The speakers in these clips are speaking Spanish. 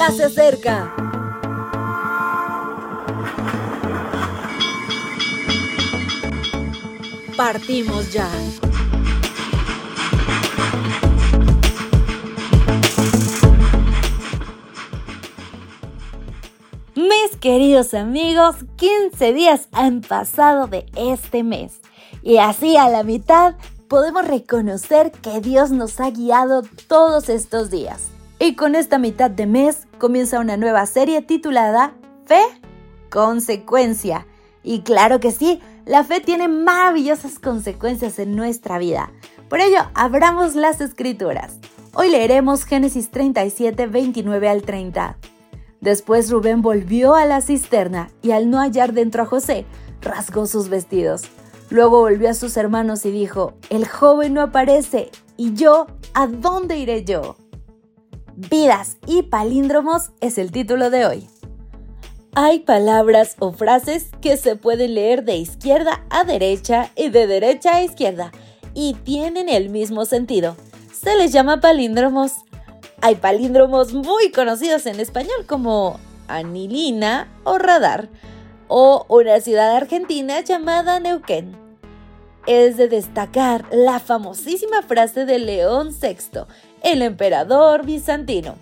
ya se acerca. Partimos ya. Mis queridos amigos, 15 días han pasado de este mes y así a la mitad podemos reconocer que Dios nos ha guiado todos estos días. Y con esta mitad de mes comienza una nueva serie titulada Fe, Consecuencia. Y claro que sí, la fe tiene maravillosas consecuencias en nuestra vida. Por ello, abramos las escrituras. Hoy leeremos Génesis 37, 29 al 30. Después Rubén volvió a la cisterna y al no hallar dentro a José, rasgó sus vestidos. Luego volvió a sus hermanos y dijo, el joven no aparece, ¿y yo? ¿A dónde iré yo? Vidas y palíndromos es el título de hoy. Hay palabras o frases que se pueden leer de izquierda a derecha y de derecha a izquierda y tienen el mismo sentido. Se les llama palíndromos. Hay palíndromos muy conocidos en español como anilina o radar o una ciudad argentina llamada Neuquén es de destacar la famosísima frase de León VI, el emperador bizantino.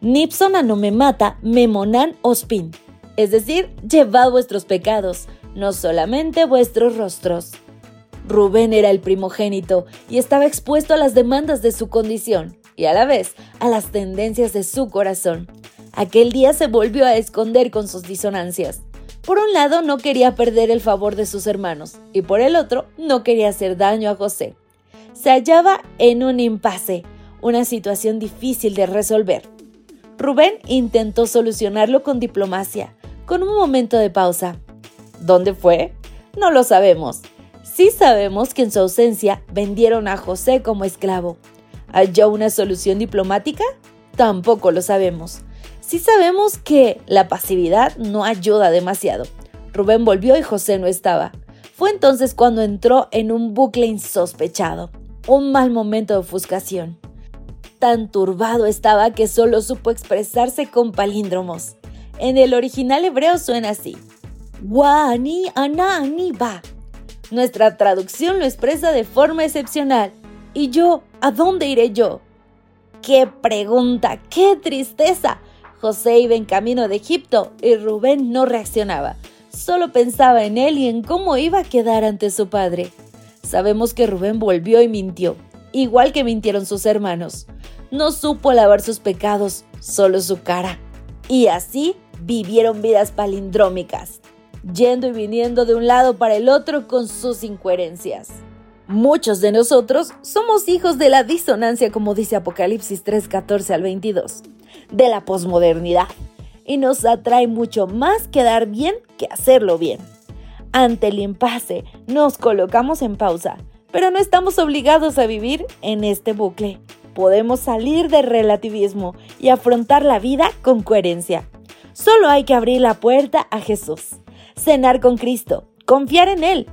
Nipson a no me mata, memonan ospin. Es decir, llevad vuestros pecados, no solamente vuestros rostros. Rubén era el primogénito y estaba expuesto a las demandas de su condición y a la vez a las tendencias de su corazón. Aquel día se volvió a esconder con sus disonancias. Por un lado no quería perder el favor de sus hermanos y por el otro no quería hacer daño a José. Se hallaba en un impasse, una situación difícil de resolver. Rubén intentó solucionarlo con diplomacia, con un momento de pausa. ¿Dónde fue? No lo sabemos. Sí sabemos que en su ausencia vendieron a José como esclavo. ¿Halló una solución diplomática? Tampoco lo sabemos. Sí sabemos que la pasividad no ayuda demasiado. Rubén volvió y José no estaba. Fue entonces cuando entró en un bucle insospechado, un mal momento de ofuscación. Tan turbado estaba que solo supo expresarse con palíndromos. En el original hebreo suena así. Wani ana ba. Nuestra traducción lo expresa de forma excepcional. ¿Y yo? ¿A dónde iré yo? ¡Qué pregunta! ¡Qué tristeza! José iba en camino de Egipto y Rubén no reaccionaba. Solo pensaba en él y en cómo iba a quedar ante su padre. Sabemos que Rubén volvió y mintió, igual que mintieron sus hermanos. No supo lavar sus pecados, solo su cara. Y así vivieron vidas palindrómicas, yendo y viniendo de un lado para el otro con sus incoherencias. Muchos de nosotros somos hijos de la disonancia, como dice Apocalipsis 3:14 al 22 de la posmodernidad y nos atrae mucho más quedar bien que hacerlo bien. Ante el impasse nos colocamos en pausa, pero no estamos obligados a vivir en este bucle. Podemos salir del relativismo y afrontar la vida con coherencia. Solo hay que abrir la puerta a Jesús, cenar con Cristo, confiar en Él.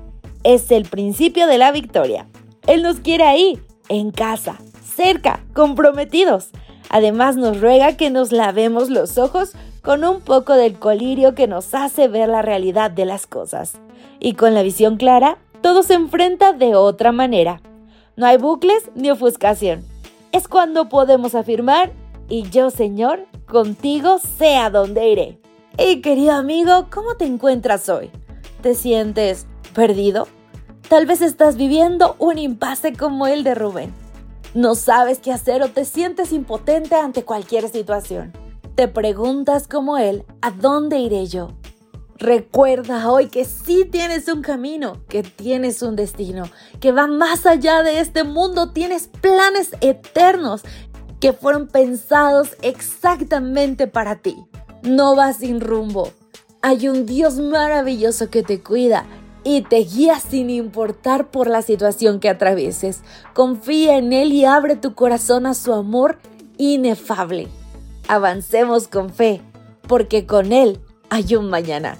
Es el principio de la victoria. Él nos quiere ahí, en casa, cerca, comprometidos. Además nos ruega que nos lavemos los ojos con un poco del colirio que nos hace ver la realidad de las cosas. Y con la visión clara, todo se enfrenta de otra manera. No hay bucles ni ofuscación. Es cuando podemos afirmar, y yo, Señor, contigo sé a dónde iré. Y querido amigo, ¿cómo te encuentras hoy? ¿Te sientes perdido? Tal vez estás viviendo un impasse como el de Rubén no sabes qué hacer o te sientes impotente ante cualquier situación. Te preguntas como él, ¿a dónde iré yo? Recuerda hoy que sí tienes un camino, que tienes un destino, que va más allá de este mundo, tienes planes eternos que fueron pensados exactamente para ti. No vas sin rumbo. Hay un Dios maravilloso que te cuida y te guía sin importar por la situación que atravieses. Confía en Él y abre tu corazón a su amor inefable. Avancemos con fe, porque con Él hay un mañana.